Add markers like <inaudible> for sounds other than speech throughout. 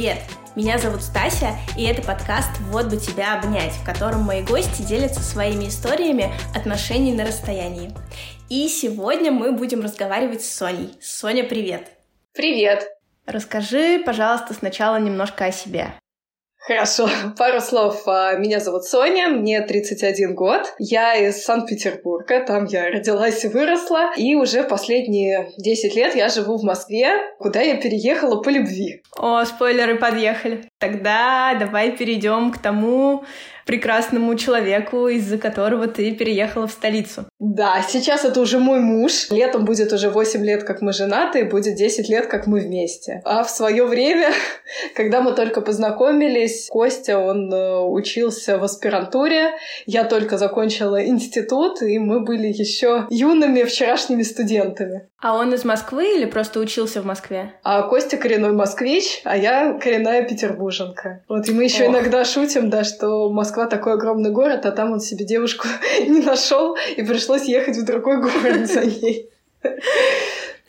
Привет! Меня зовут Стася, и это подкаст «Вот бы тебя обнять», в котором мои гости делятся своими историями отношений на расстоянии. И сегодня мы будем разговаривать с Соней. Соня, привет! Привет! Расскажи, пожалуйста, сначала немножко о себе. Хорошо, <laughs> пару слов. А, меня зовут Соня, мне 31 год. Я из Санкт-Петербурга, там я родилась и выросла. И уже последние 10 лет я живу в Москве, куда я переехала по любви. О, спойлеры подъехали. Тогда давай перейдем к тому, прекрасному человеку, из-за которого ты переехала в столицу. Да, сейчас это уже мой муж. Летом будет уже 8 лет, как мы женаты, и будет 10 лет, как мы вместе. А в свое время, <laughs> когда мы только познакомились, Костя, он э, учился в аспирантуре, я только закончила институт, и мы были еще юными вчерашними студентами. А он из Москвы или просто учился в Москве? А Костя коренной москвич, а я коренная петербурженка. Вот, и мы еще Ох. иногда шутим, да, что Москва такой огромный город, а там он себе девушку <laughs> не нашел, и пришлось ехать в другой город за ней.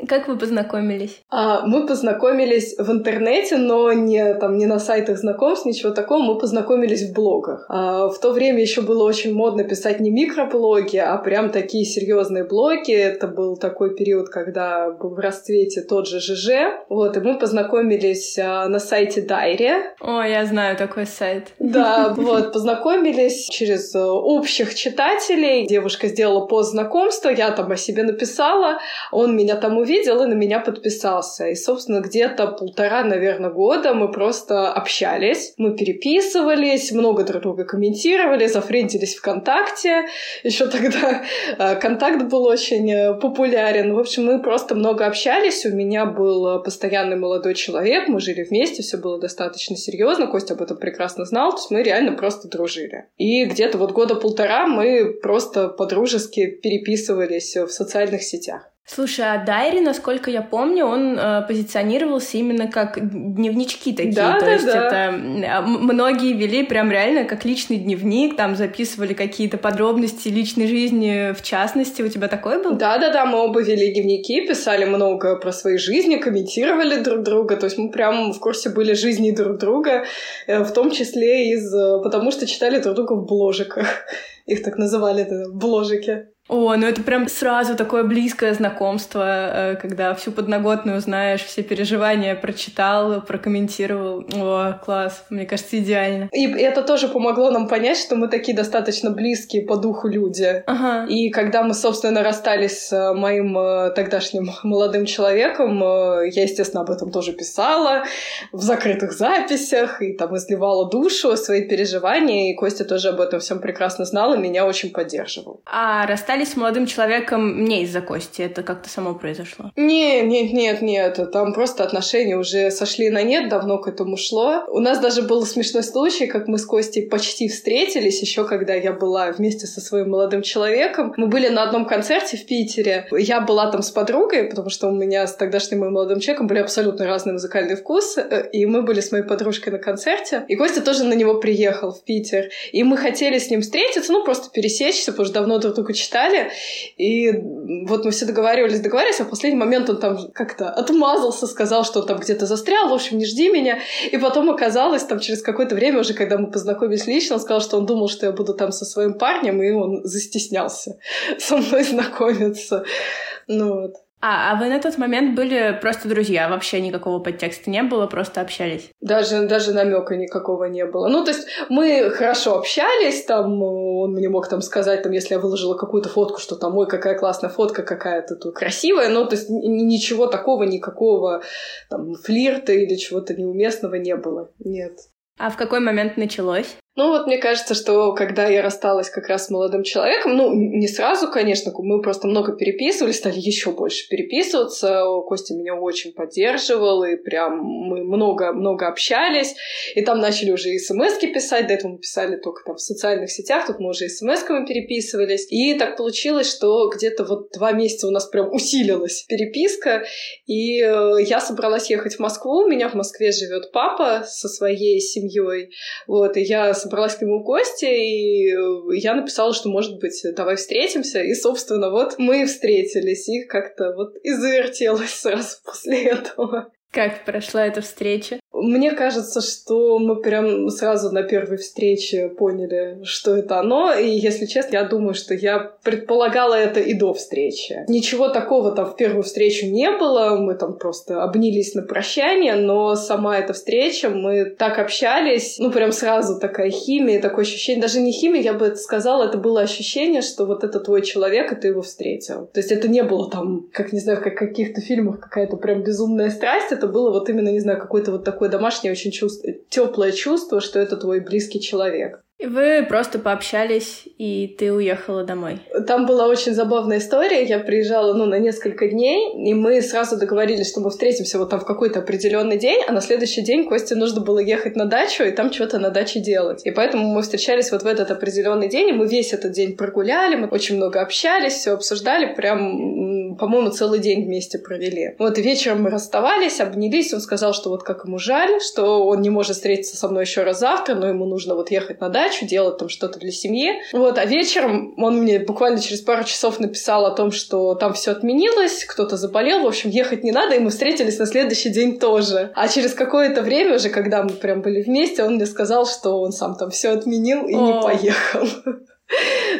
Как вы познакомились? А, мы познакомились в интернете, но не, там, не на сайтах знакомств, ничего такого. Мы познакомились в блогах. А, в то время еще было очень модно писать не микроблоги, а прям такие серьезные блоги. Это был такой период, когда был в расцвете тот же ЖЖ. Вот, и мы познакомились а, на сайте Дайри. О, я знаю такой сайт. Да, <laughs> вот, познакомились через э, общих читателей. Девушка сделала пост знакомства, я там о себе написала, он меня там увидел, увидел и на меня подписался. И, собственно, где-то полтора, наверное, года мы просто общались, мы переписывались, много друг друга комментировали, зафрендились ВКонтакте. Еще тогда э, контакт был очень э, популярен. В общем, мы просто много общались. У меня был постоянный молодой человек, мы жили вместе, все было достаточно серьезно. Костя об этом прекрасно знал, то есть мы реально просто дружили. И где-то вот года полтора мы просто по-дружески переписывались в социальных сетях. Слушай, а Дайри, насколько я помню, он э, позиционировался именно как дневнички такие. Да, То да, есть да. это многие вели прям реально как личный дневник, там записывали какие-то подробности личной жизни в частности. У тебя такой был? Да, да, да, мы оба вели дневники, писали много про свои жизни, комментировали друг друга. То есть мы прям в курсе были жизни друг друга, э, в том числе из э, потому что читали друг друга в бложиках. <laughs> Их так называли, это бложики. О, ну это прям сразу такое близкое знакомство, э, когда всю подноготную знаешь, все переживания прочитал, прокомментировал. О, класс, мне кажется, идеально. И это тоже помогло нам понять, что мы такие достаточно близкие по духу люди. Ага. И когда мы, собственно, расстались с э, моим э, тогдашним молодым человеком, я, естественно, об этом тоже писала в закрытых записях, и там изливала душу, свои переживания, и Костя тоже об этом всем прекрасно знал, и меня очень поддерживал. А расстались расстались с молодым человеком не из-за Кости, это как-то само произошло? Нет, нет, нет, нет, там просто отношения уже сошли на нет, давно к этому шло. У нас даже был смешной случай, как мы с Костей почти встретились, еще когда я была вместе со своим молодым человеком. Мы были на одном концерте в Питере. Я была там с подругой, потому что у меня с тогдашним моим молодым человеком были абсолютно разные музыкальные вкусы, э, и мы были с моей подружкой на концерте. И Костя тоже на него приехал в Питер. И мы хотели с ним встретиться, ну, просто пересечься, потому что давно друг друга читали, далее. И вот мы все договаривались, договаривались, а в последний момент он там как-то отмазался, сказал, что он там где-то застрял, в общем, не жди меня. И потом оказалось, там через какое-то время уже, когда мы познакомились лично, он сказал, что он думал, что я буду там со своим парнем, и он застеснялся <laughs> со мной знакомиться. Ну вот. А, а вы на тот момент были просто друзья, вообще никакого подтекста не было, просто общались? Даже, даже намека никакого не было. Ну, то есть мы хорошо общались, там он мне мог там сказать, там, если я выложила какую-то фотку, что там, ой, какая классная фотка, какая-то тут красивая, ну, то есть ничего такого, никакого там флирта или чего-то неуместного не было. Нет. А в какой момент началось? Ну вот мне кажется, что когда я рассталась как раз с молодым человеком, ну не сразу, конечно, мы просто много переписывались, стали еще больше переписываться. Костя меня очень поддерживал, и прям мы много-много общались. И там начали уже смс писать, до этого мы писали только там в социальных сетях, тут мы уже смс-ками переписывались. И так получилось, что где-то вот два месяца у нас прям усилилась переписка, и э, я собралась ехать в Москву. У меня в Москве живет папа со своей семьей. Вот, и я собралась к нему в гости, и э, я написала, что, может быть, давай встретимся. И, собственно, вот мы встретились, и как-то вот и завертелось сразу <laughs> после этого. Как прошла эта встреча? Мне кажется, что мы прям сразу на первой встрече поняли, что это оно. И, если честно, я думаю, что я предполагала это и до встречи. Ничего такого там в первую встречу не было. Мы там просто обнялись на прощание, но сама эта встреча, мы так общались, ну, прям сразу такая химия, такое ощущение. Даже не химия, я бы это сказала, это было ощущение, что вот это твой человек, и ты его встретил. То есть это не было там, как, не знаю, как в каких-то фильмах какая-то прям безумная страсть, это было вот именно, не знаю, какое-то вот такое домашнее очень чувство, теплое чувство, что это твой близкий человек. И вы просто пообщались, и ты уехала домой. Там была очень забавная история. Я приезжала, ну, на несколько дней, и мы сразу договорились, что мы встретимся вот там в какой-то определенный день, а на следующий день Косте нужно было ехать на дачу и там что-то на даче делать. И поэтому мы встречались вот в этот определенный день, и мы весь этот день прогуляли, мы очень много общались, все обсуждали, прям, по-моему, целый день вместе провели. Вот вечером мы расставались, обнялись, он сказал, что вот как ему жаль, что он не может встретиться со мной еще раз завтра, но ему нужно вот ехать на дачу, делать там что-то для семьи. Вот, а вечером он мне буквально через пару часов написал о том, что там все отменилось, кто-то заболел, в общем, ехать не надо, и мы встретились на следующий день тоже. А через какое-то время уже, когда мы прям были вместе, он мне сказал, что он сам там все отменил и О. не поехал.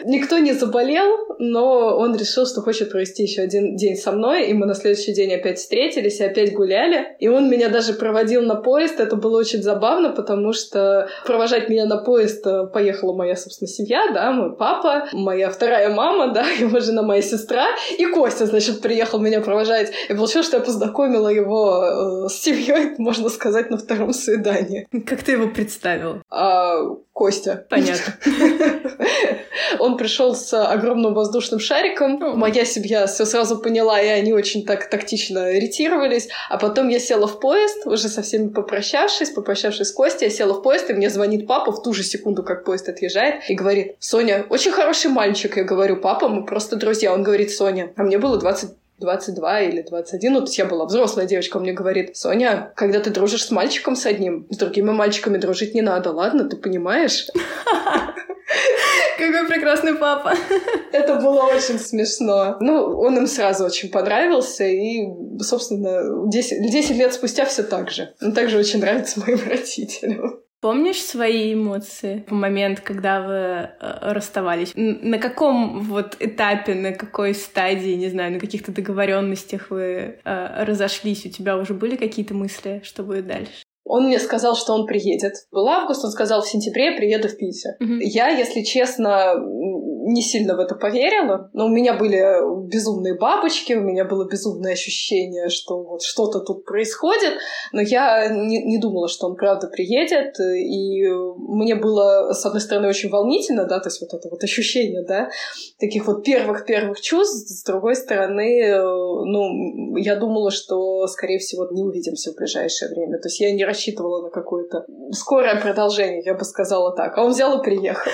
Никто не заболел, но он решил, что хочет провести еще один день со мной, и мы на следующий день опять встретились и опять гуляли. И он меня даже проводил на поезд. Это было очень забавно, потому что провожать меня на поезд э, поехала моя, собственно, семья, да, мой папа, моя вторая мама, да, <laughs> его жена, моя сестра, и Костя, значит, приехал меня провожать. И получилось, что я познакомила его э, с семьей, можно сказать, на втором свидании. Как ты его представила? А, Костя. Понятно. <laughs> Он пришел с огромным воздушным шариком. Моя семья все сразу поняла, и они очень так тактично ретировались. А потом я села в поезд, уже со всеми попрощавшись, попрощавшись с Костей, я села в поезд, и мне звонит папа в ту же секунду, как поезд отъезжает, и говорит, Соня, очень хороший мальчик. Я говорю, папа, мы просто друзья. Он говорит, Соня, а мне было 20 22 или 21, ну, то есть я была взрослая девочка, он мне говорит, Соня, когда ты дружишь с мальчиком с одним, с другими мальчиками дружить не надо, ладно, ты понимаешь? Какой прекрасный папа. Это было очень смешно. Ну, он им сразу очень понравился, и, собственно, 10, 10 лет спустя все так же. Он также очень нравится моим <laughs> родителям. Помнишь свои эмоции в момент, когда вы э, расставались? На каком вот этапе, на какой стадии, не знаю, на каких-то договоренностях вы э, разошлись? У тебя уже были какие-то мысли, что будет дальше? Он мне сказал, что он приедет. Был август, он сказал, в сентябре приеду в Питер. Mm-hmm. Я, если честно, не сильно в это поверила, но у меня были безумные бабочки, у меня было безумное ощущение, что вот что-то тут происходит, но я не, не думала, что он правда приедет, и мне было, с одной стороны, очень волнительно, да, то есть вот это вот ощущение, да, таких вот первых-первых чувств, с другой стороны, ну, я думала, что, скорее всего, не увидимся в ближайшее время, то есть я не рассчитывала на какое-то скорое продолжение, я бы сказала так, а он взял и приехал.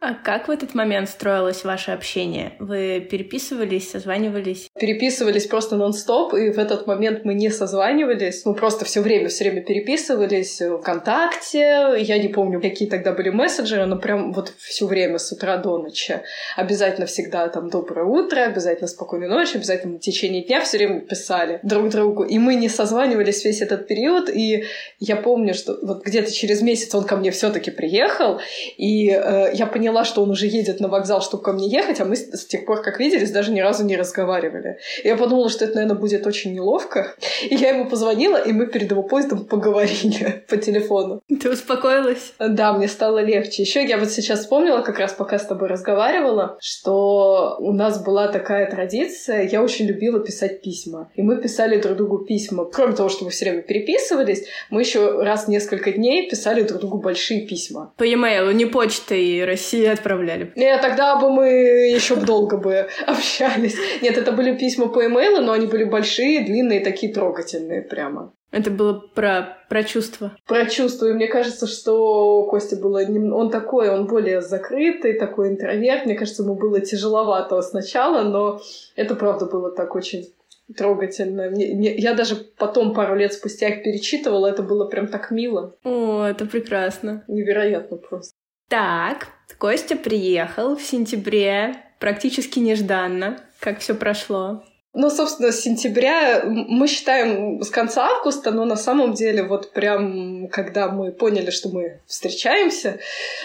А как в этот момент строилось ваше общение? Вы переписывались, созванивались? Переписывались просто нон-стоп, и в этот момент мы не созванивались. Мы просто все время, все время переписывались ВКонтакте. Я не помню, какие тогда были мессенджеры, но прям вот все время с утра до ночи. Обязательно всегда там доброе утро, обязательно спокойной ночи, обязательно в течение дня все время писали друг другу. И мы не созванивались весь этот период, и я помню, что вот где-то через месяц он ко мне все-таки приехал, и э, я поняла, что он уже едет на вокзал, чтобы ко мне ехать, а мы с тех пор, как виделись, даже ни разу не разговаривали. И я подумала, что это, наверное, будет очень неловко. И я ему позвонила, и мы перед его поездом поговорили <laughs> по телефону. Ты успокоилась? Да, мне стало легче. Еще я вот сейчас вспомнила, как раз пока с тобой разговаривала, что у нас была такая традиция, я очень любила писать письма. И мы писали друг другу письма. Кроме того, что мы все время переписывались, мы еще раз в несколько дней писали друг другу большие письма. По e-mail, не почтой России отправляли. Нет, тогда бы мы еще долго бы общались. Нет, это были письма по имейлу, но они были большие, длинные, такие трогательные прямо. Это было про, про чувства. Про чувства. И мне кажется, что Костя было... Он такой, он более закрытый, такой интроверт. Мне кажется, ему было тяжеловато сначала, но это правда было так очень трогательно. Мне, мне, я даже потом, пару лет спустя их перечитывала, это было прям так мило. О, это прекрасно. Невероятно просто. Так, Костя приехал в сентябре, практически нежданно. Как все прошло? Ну, собственно, с сентября мы считаем с конца августа, но на самом деле вот прям когда мы поняли, что мы встречаемся,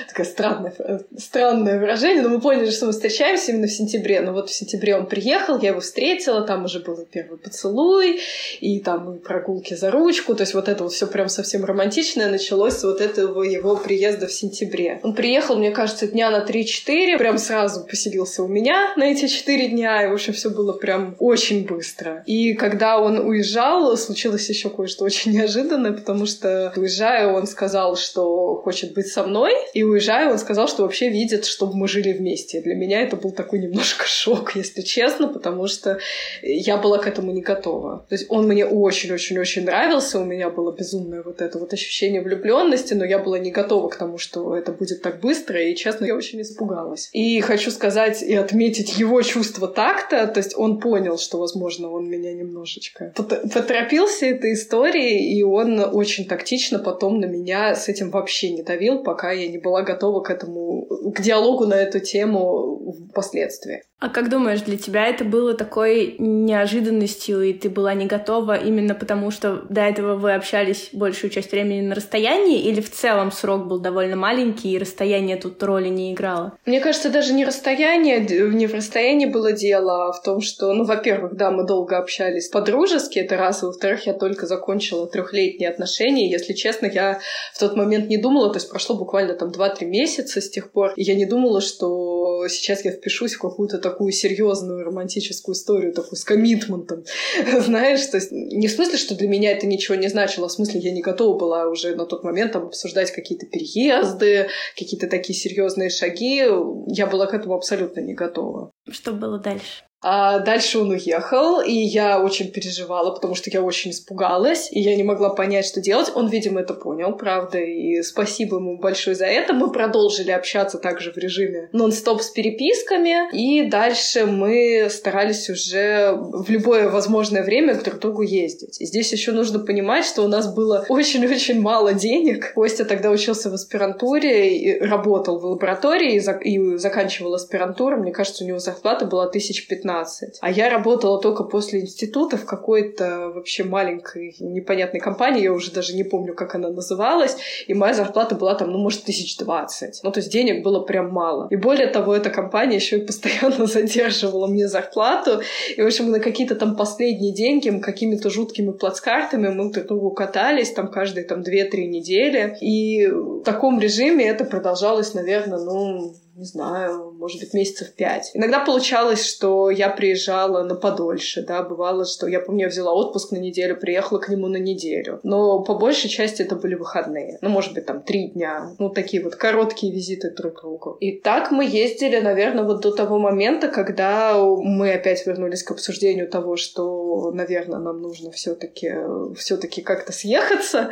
такое странное, странное выражение, но мы поняли, что мы встречаемся именно в сентябре. Но вот в сентябре он приехал, я его встретила, там уже был первый поцелуй, и там прогулки за ручку, то есть вот это вот все прям совсем романтичное началось с вот этого его приезда в сентябре. Он приехал, мне кажется, дня на 3-4, прям сразу поселился у меня на эти 4 дня, и, в общем, все было прям очень очень быстро. И когда он уезжал, случилось еще кое-что очень неожиданное, потому что уезжая, он сказал, что хочет быть со мной, и уезжая, он сказал, что вообще видит, чтобы мы жили вместе. Для меня это был такой немножко <laughs> шок, если честно, потому что я была к этому не готова. То есть он мне очень-очень-очень нравился, у меня было безумное вот это вот ощущение влюбленности, но я была не готова к тому, что это будет так быстро, и, честно, я очень испугалась. И хочу сказать и отметить его чувство такта, то есть он понял, что, возможно, он меня немножечко поторопился этой историей, и он очень тактично потом на меня с этим вообще не давил, пока я не была готова к этому, к диалогу на эту тему впоследствии. А как думаешь, для тебя это было такой неожиданностью, и ты была не готова именно потому, что до этого вы общались большую часть времени на расстоянии, или в целом срок был довольно маленький, и расстояние тут роли не играло? Мне кажется, даже не расстояние, не в расстоянии было дело, а в том, что, ну, во-первых, да, мы долго общались по-дружески, это раз, и во-вторых, я только закончила трехлетние отношения, если честно, я в тот момент не думала, то есть прошло буквально там 2-3 месяца с тех пор, и я не думала, что сейчас я впишусь в какую-то такую серьезную романтическую историю, такую с коммитментом, <laughs> знаешь, то есть не в смысле, что для меня это ничего не значило, а в смысле я не готова была уже на тот момент там обсуждать какие-то переезды, какие-то такие серьезные шаги, я была к этому абсолютно не готова. Что было дальше? А дальше он уехал, и я очень переживала, потому что я очень испугалась, и я не могла понять, что делать. Он, видимо, это понял, правда, и спасибо ему большое за это. Мы продолжили общаться также в режиме нон-стоп с переписками, и дальше мы старались уже в любое возможное время к друг другу ездить. И здесь еще нужно понимать, что у нас было очень-очень мало денег. Костя тогда учился в аспирантуре, и работал в лаборатории и, зак- и заканчивал аспирантуру. Мне кажется, у него зарплата была 1015 15. А я работала только после института в какой-то вообще маленькой непонятной компании, я уже даже не помню, как она называлась, и моя зарплата была там, ну, может, тысяч двадцать. Ну, то есть денег было прям мало. И более того, эта компания еще и постоянно <laughs> задерживала мне зарплату, и, в общем, на какие-то там последние деньги какими-то жуткими плацкартами мы друг другу катались там каждые там 2-3 недели, и в таком режиме это продолжалось, наверное, ну, не знаю, может быть, месяцев пять. Иногда получалось, что я приезжала на подольше, да, бывало, что я помню, я взяла отпуск на неделю, приехала к нему на неделю. Но по большей части это были выходные. Ну, может быть, там три дня. Ну, такие вот короткие визиты друг к другу. И так мы ездили, наверное, вот до того момента, когда мы опять вернулись к обсуждению того, что, наверное, нам нужно все-таки все-таки как-то съехаться,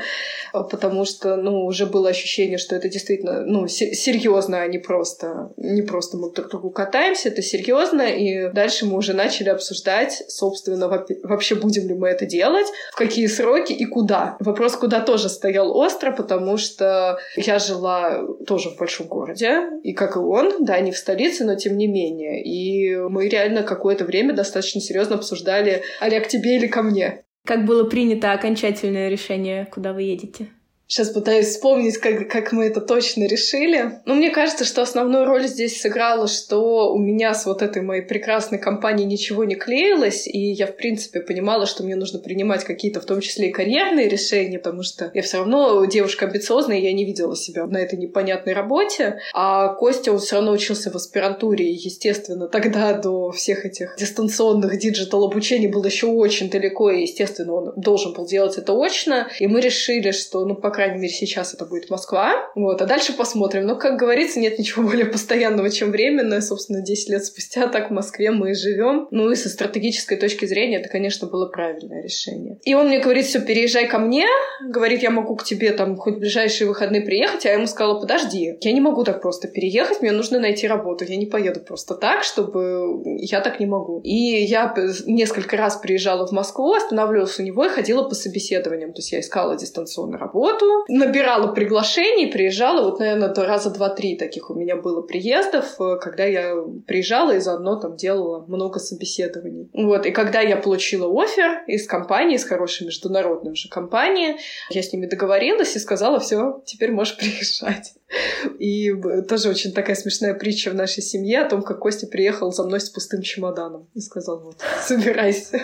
потому что, ну, уже было ощущение, что это действительно, ну, серьезно, а не просто не просто мы друг другу катаемся, это серьезно, и дальше мы уже начали обсуждать, собственно, вообще будем ли мы это делать, в какие сроки и куда. Вопрос, куда тоже стоял остро, потому что я жила тоже в большом городе, и как и он, да, не в столице, но тем не менее. И мы реально какое-то время достаточно серьезно обсуждали, Олег, тебе или ко мне. Как было принято окончательное решение, куда вы едете? Сейчас пытаюсь вспомнить, как, как мы это точно решили. Но мне кажется, что основную роль здесь сыграло, что у меня с вот этой моей прекрасной компанией ничего не клеилось, и я, в принципе, понимала, что мне нужно принимать какие-то, в том числе и карьерные решения, потому что я все равно девушка амбициозная, я не видела себя на этой непонятной работе. А Костя, он все равно учился в аспирантуре, и, естественно, тогда до всех этих дистанционных digital обучений был еще очень далеко, и, естественно, он должен был делать это очно. И мы решили, что, ну, по крайней мере, сейчас это будет Москва. Вот, а дальше посмотрим. Но, как говорится, нет ничего более постоянного, чем временное. Собственно, 10 лет спустя так в Москве мы и живем. Ну и со стратегической точки зрения это, конечно, было правильное решение. И он мне говорит, все, переезжай ко мне. Говорит, я могу к тебе там хоть в ближайшие выходные приехать. А я ему сказала, подожди, я не могу так просто переехать, мне нужно найти работу. Я не поеду просто так, чтобы... Я так не могу. И я несколько раз приезжала в Москву, останавливалась у него и ходила по собеседованиям. То есть я искала дистанционную работу, Набирала приглашений, приезжала, вот, наверное, раза два-три таких у меня было приездов, э, когда я приезжала и заодно там делала много собеседований. Вот, и когда я получила офер из компании, из хорошей международной уже компании, я с ними договорилась и сказала, все, теперь можешь <laughs> приезжать. И тоже очень такая смешная притча в нашей семье о том, как Костя приехал за мной с пустым чемоданом и сказал, вот, собирайся.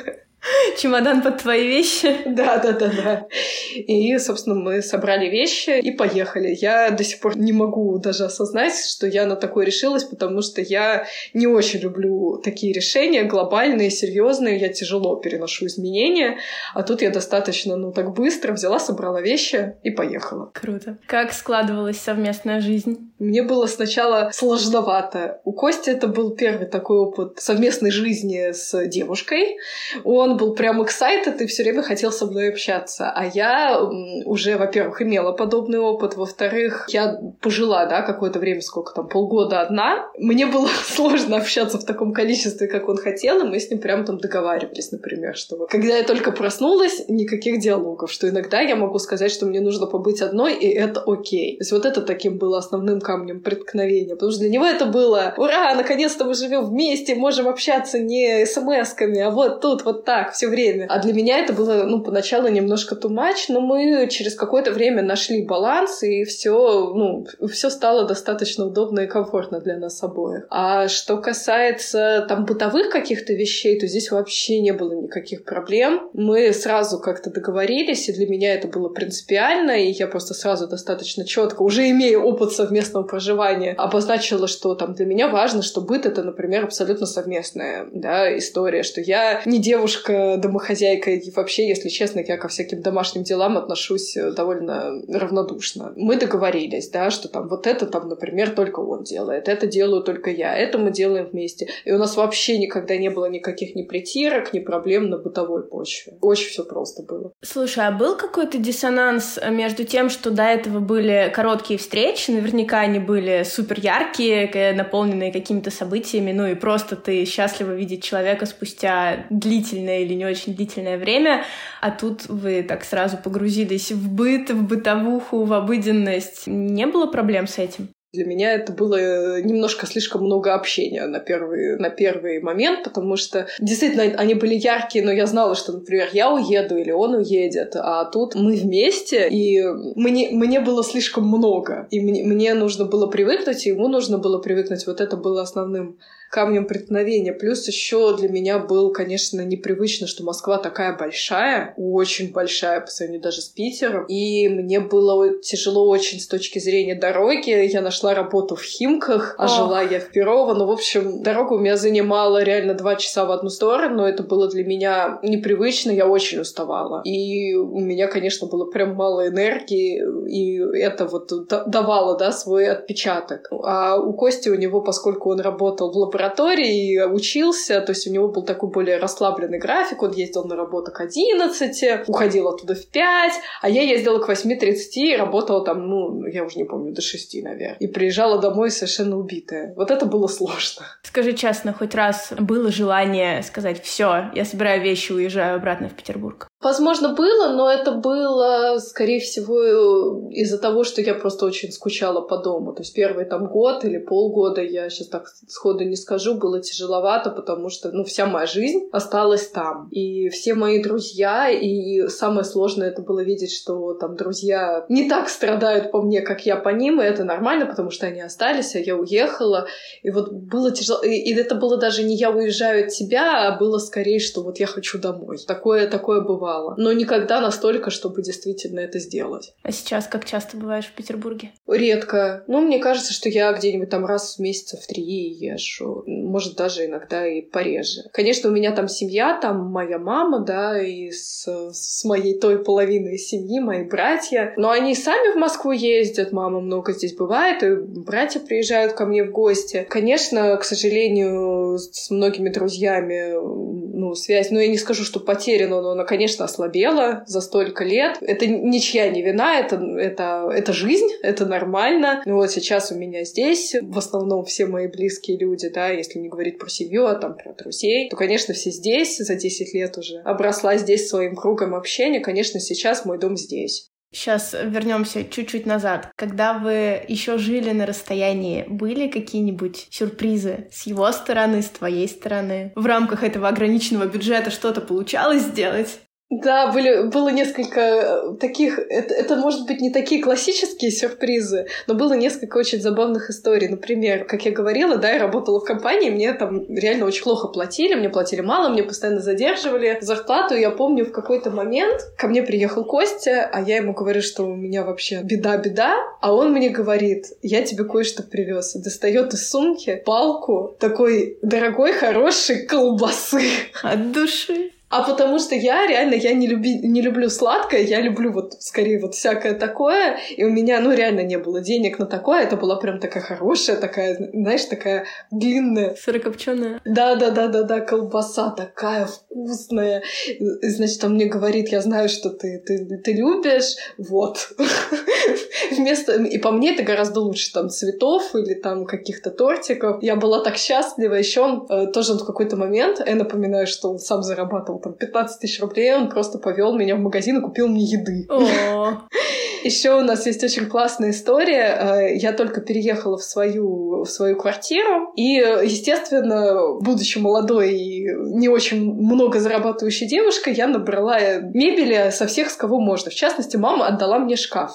Чемодан под твои вещи. Да, да, да, да. И, собственно, мы собрали вещи и поехали. Я до сих пор не могу даже осознать, что я на такое решилась, потому что я не очень люблю такие решения глобальные, серьезные. Я тяжело переношу изменения. А тут я достаточно, ну, так быстро взяла, собрала вещи и поехала. Круто. Как складывалась совместная жизнь? Мне было сначала сложновато. У Кости это был первый такой опыт совместной жизни с девушкой. Он был прям excited и все время хотел со мной общаться. А я уже, во-первых, имела подобный опыт, во-вторых, я пожила, да, какое-то время, сколько там, полгода одна. Мне было <laughs> сложно общаться в таком количестве, как он хотел, и мы с ним прям там договаривались, например, что когда я только проснулась, никаких диалогов, что иногда я могу сказать, что мне нужно побыть одной, и это окей. То есть вот это таким было основным камнем преткновения, потому что для него это было «Ура, наконец-то мы живем вместе, можем общаться не смс-ками, а вот тут, вот так, все время. А для меня это было, ну, поначалу немножко much, но мы через какое-то время нашли баланс, и все, ну, все стало достаточно удобно и комфортно для нас обоих. А что касается там бытовых каких-то вещей, то здесь вообще не было никаких проблем. Мы сразу как-то договорились, и для меня это было принципиально, и я просто сразу достаточно четко, уже имея опыт совместного проживания, обозначила, что там для меня важно, что быт это, например, абсолютно совместная да, история, что я не девушка домохозяйка, и вообще, если честно, я ко всяким домашним делам отношусь э, довольно равнодушно. Мы договорились, да, что там вот это там, например, только он делает, это делаю только я, это мы делаем вместе. И у нас вообще никогда не было никаких ни притирок, ни проблем на бытовой почве. Очень все просто было. Слушай, а был какой-то диссонанс между тем, что до этого были короткие встречи, наверняка они были супер яркие, наполненные какими-то событиями, ну и просто ты счастлива видеть человека спустя длительное или не очень длительное время, а тут вы так сразу погрузились в быт, в бытовуху, в обыденность. Не было проблем с этим? Для меня это было немножко слишком много общения на первый, на первый момент, потому что действительно они были яркие, но я знала, что, например, я уеду или он уедет, а тут мы вместе, и мне, мне было слишком много, и мне, мне нужно было привыкнуть, и ему нужно было привыкнуть. Вот это было основным камнем преткновения. Плюс еще для меня был, конечно, непривычно, что Москва такая большая, очень большая по сравнению даже с Питером. И мне было тяжело очень с точки зрения дороги. Я нашла работу в Химках, а Ох. жила я в Перово. Ну, в общем, дорога у меня занимала реально два часа в одну сторону. Это было для меня непривычно, я очень уставала. И у меня, конечно, было прям мало энергии, и это вот давало, да, свой отпечаток. А у Кости, у него, поскольку он работал в лаборатории, лаборатории, учился, то есть у него был такой более расслабленный график, он ездил на работу к 11, уходил оттуда в 5, а я ездила к 8.30 и работала там, ну, я уже не помню, до 6, наверное. И приезжала домой совершенно убитая. Вот это было сложно. Скажи честно, хоть раз было желание сказать, все, я собираю вещи, уезжаю обратно в Петербург? Возможно, было, но это было, скорее всего, из-за того, что я просто очень скучала по дому. То есть первый там год или полгода, я сейчас так сходу не скажу, было тяжеловато, потому что, ну, вся моя жизнь осталась там. И все мои друзья, и самое сложное это было видеть, что там друзья не так страдают по мне, как я по ним, и это нормально, потому что они остались, а я уехала. И вот было тяжело. И, и это было даже не я уезжаю от тебя, а было скорее, что вот я хочу домой. Такое, такое бывало бывало. Но никогда настолько, чтобы действительно это сделать. А сейчас как часто бываешь в Петербурге? Редко. Ну, мне кажется, что я где-нибудь там раз в месяц в три езжу. Может, даже иногда и пореже. Конечно, у меня там семья, там моя мама, да, и с, с моей той половиной семьи, мои братья. Но они сами в Москву ездят, мама много здесь бывает, и братья приезжают ко мне в гости. Конечно, к сожалению, с многими друзьями, связь, ну, я не скажу, что потеряна, но она, конечно, ослабела за столько лет. Это ничья не вина, это, это, это жизнь, это нормально. Ну вот сейчас у меня здесь в основном все мои близкие люди, да, если не говорить про семью, а там про друзей, то, конечно, все здесь, за 10 лет уже обросла здесь своим кругом общения. Конечно, сейчас мой дом здесь. Сейчас вернемся чуть-чуть назад. Когда вы еще жили на расстоянии, были какие-нибудь сюрпризы с его стороны, с твоей стороны? В рамках этого ограниченного бюджета что-то получалось сделать? Да, были, было несколько э, таких... Это, это, может быть, не такие классические сюрпризы, но было несколько очень забавных историй. Например, как я говорила, да, я работала в компании, мне там реально очень плохо платили, мне платили мало, мне постоянно задерживали зарплату. Я помню, в какой-то момент ко мне приехал Костя, а я ему говорю, что у меня вообще беда-беда, а он мне говорит, я тебе кое-что привез. Достает из сумки палку такой дорогой, хорошей колбасы. От души. А потому что я реально, я не, люби, не люблю сладкое, я люблю вот скорее вот всякое такое, и у меня, ну, реально не было денег на такое, это была прям такая хорошая, такая, знаешь, такая длинная. Сырокопченая. Да-да-да-да-да, колбаса такая вкусная. Значит, он мне говорит, я знаю, что ты, ты, ты любишь, вот. <laughs> Вместо... И по мне это гораздо лучше, там, цветов или там каких-то тортиков. Я была так счастлива. Еще он э, тоже в какой-то момент, я напоминаю, что он сам зарабатывал там 15 тысяч рублей, он просто повел меня в магазин и купил мне еды. <laughs> Еще у нас есть очень классная история. Э, я только переехала в свою, в свою квартиру, и, естественно, будучи молодой и не очень много зарабатывающей девушкой, я набрала мебели со всех, с кого можно. В частности, мама отдала мне шкаф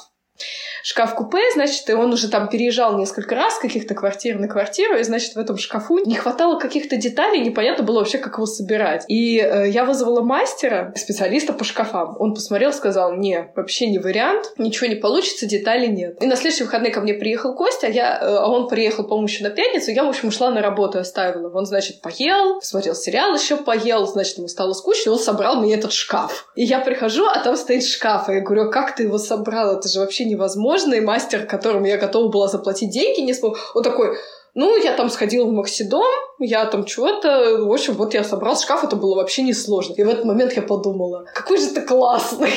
шкаф-купе, значит, и он уже там переезжал несколько раз каких-то квартир на квартиру, и, значит, в этом шкафу не хватало каких-то деталей, непонятно было вообще, как его собирать. И э, я вызвала мастера, специалиста по шкафам. Он посмотрел, сказал, не, вообще не вариант, ничего не получится, деталей нет. И на следующий выходный ко мне приехал Костя, я, э, а он приехал, по-моему, еще на пятницу, я, в общем, ушла на работу, оставила. Он, значит, поел, посмотрел сериал еще поел, значит, ему стало скучно, он собрал мне этот шкаф. И я прихожу, а там стоит шкаф, и я говорю, «А как ты его собрал? Это же вообще невозможно возможно, и мастер, которому я готова была заплатить деньги, не смог. Он такой, ну, я там сходила в Максидом, я там чего-то... В общем, вот я собрал шкаф, это было вообще несложно. И в этот момент я подумала, какой же ты классный.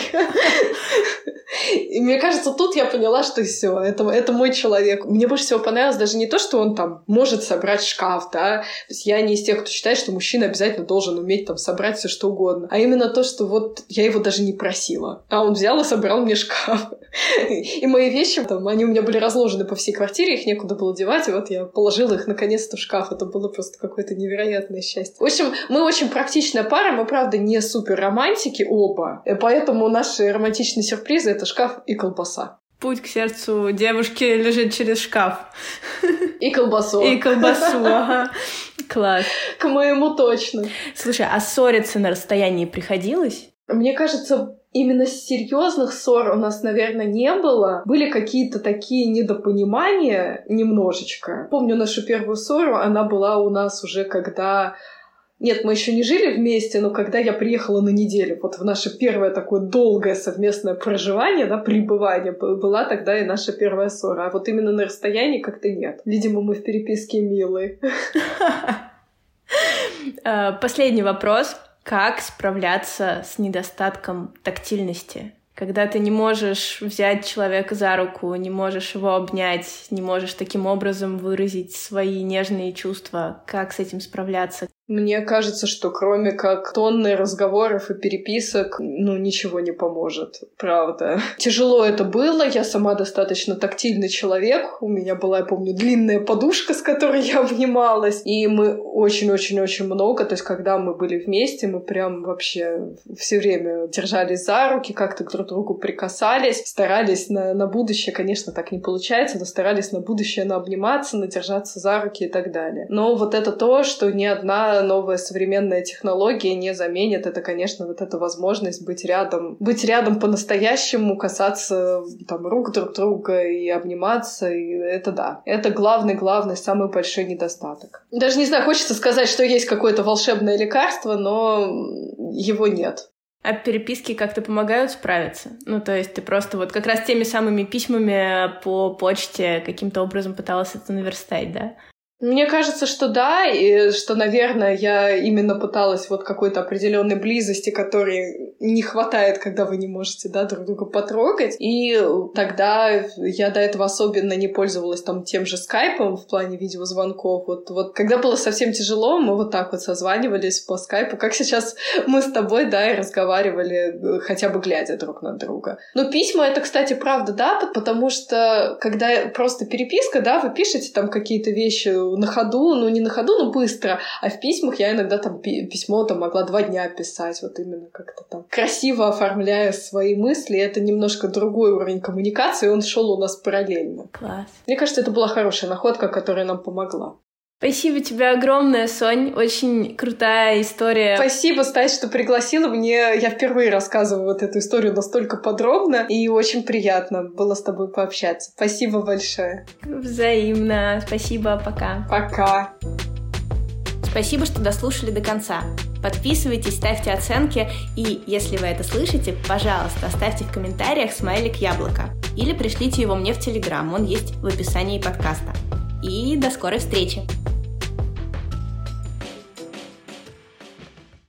И мне кажется, тут я поняла, что все, это, это мой человек. Мне больше всего понравилось даже не то, что он там может собрать шкаф, да. То есть я не из тех, кто считает, что мужчина обязательно должен уметь там собрать все что угодно. А именно то, что вот я его даже не просила. А он взял и собрал мне шкаф. И мои вещи, там, они у меня были разложены по всей квартире, их некуда было девать, и вот я положила их наконец-то в шкаф. Это было просто какое-то невероятное счастье. В общем, мы очень практичная пара, мы, правда, не супер романтики оба, поэтому наши романтичные сюрпризы — это шкаф и колбаса. Путь к сердцу девушки лежит через шкаф. <laughs> И колбасу. И колбасу, ага. <laughs> Класс. К моему точно. Слушай, а ссориться на расстоянии приходилось? Мне кажется, именно серьезных ссор у нас, наверное, не было. Были какие-то такие недопонимания немножечко. Помню нашу первую ссору, она была у нас уже когда нет, мы еще не жили вместе, но когда я приехала на неделю, вот в наше первое такое долгое совместное проживание, да, пребывание, была тогда и наша первая ссора. А вот именно на расстоянии как-то нет. Видимо, мы в переписке милые. <laughs> Э, последний вопрос. Как справляться с недостатком тактильности? Когда ты не можешь взять человека за руку, не можешь его обнять, не можешь таким образом выразить свои нежные чувства, как с этим справляться? Мне кажется, что кроме как тонны разговоров и переписок, ну, ничего не поможет, правда. Тяжело это было, я сама достаточно тактильный человек, у меня была, я помню, длинная подушка, с которой я обнималась, и мы очень-очень-очень много, то есть когда мы были вместе, мы прям вообще все время держались за руки, как-то друг к другу прикасались, старались на, на будущее, конечно, так не получается, но старались на будущее на обниматься, на держаться за руки и так далее. Но вот это то, что ни одна новая современная технология не заменит. Это, конечно, вот эта возможность быть рядом, быть рядом по-настоящему, касаться там рук друг друга и обниматься. И это да, это главный-главный, самый большой недостаток. Даже не знаю, хочется сказать, что есть какое-то волшебное лекарство, но его нет. А переписки как-то помогают справиться? Ну, то есть ты просто вот как раз теми самыми письмами по почте каким-то образом пыталась это наверстать, да? Мне кажется, что да, и что, наверное, я именно пыталась вот какой-то определенной близости, которой не хватает, когда вы не можете, да, друг друга потрогать. И тогда я до этого особенно не пользовалась там тем же скайпом в плане видеозвонков. Вот, вот когда было совсем тяжело, мы вот так вот созванивались по скайпу, как сейчас мы с тобой, да, и разговаривали, хотя бы глядя друг на друга. Но письма это, кстати, правда, да, потому что когда просто переписка, да, вы пишете там какие-то вещи на ходу, ну не на ходу, но быстро. А в письмах я иногда там письмо там могла два дня писать, вот именно как-то там красиво оформляя свои мысли. Это немножко другой уровень коммуникации, он шел у нас параллельно. Класс. Мне кажется, это была хорошая находка, которая нам помогла. Спасибо тебе огромное, Сонь. Очень крутая история. Спасибо, Стась, что пригласила. Мне я впервые рассказываю вот эту историю настолько подробно, и очень приятно было с тобой пообщаться. Спасибо большое. Взаимно. Спасибо. Пока. Пока. Спасибо, что дослушали до конца. Подписывайтесь, ставьте оценки и, если вы это слышите, пожалуйста, оставьте в комментариях смайлик яблоко или пришлите его мне в Телеграм, он есть в описании подкаста. И до скорой встречи!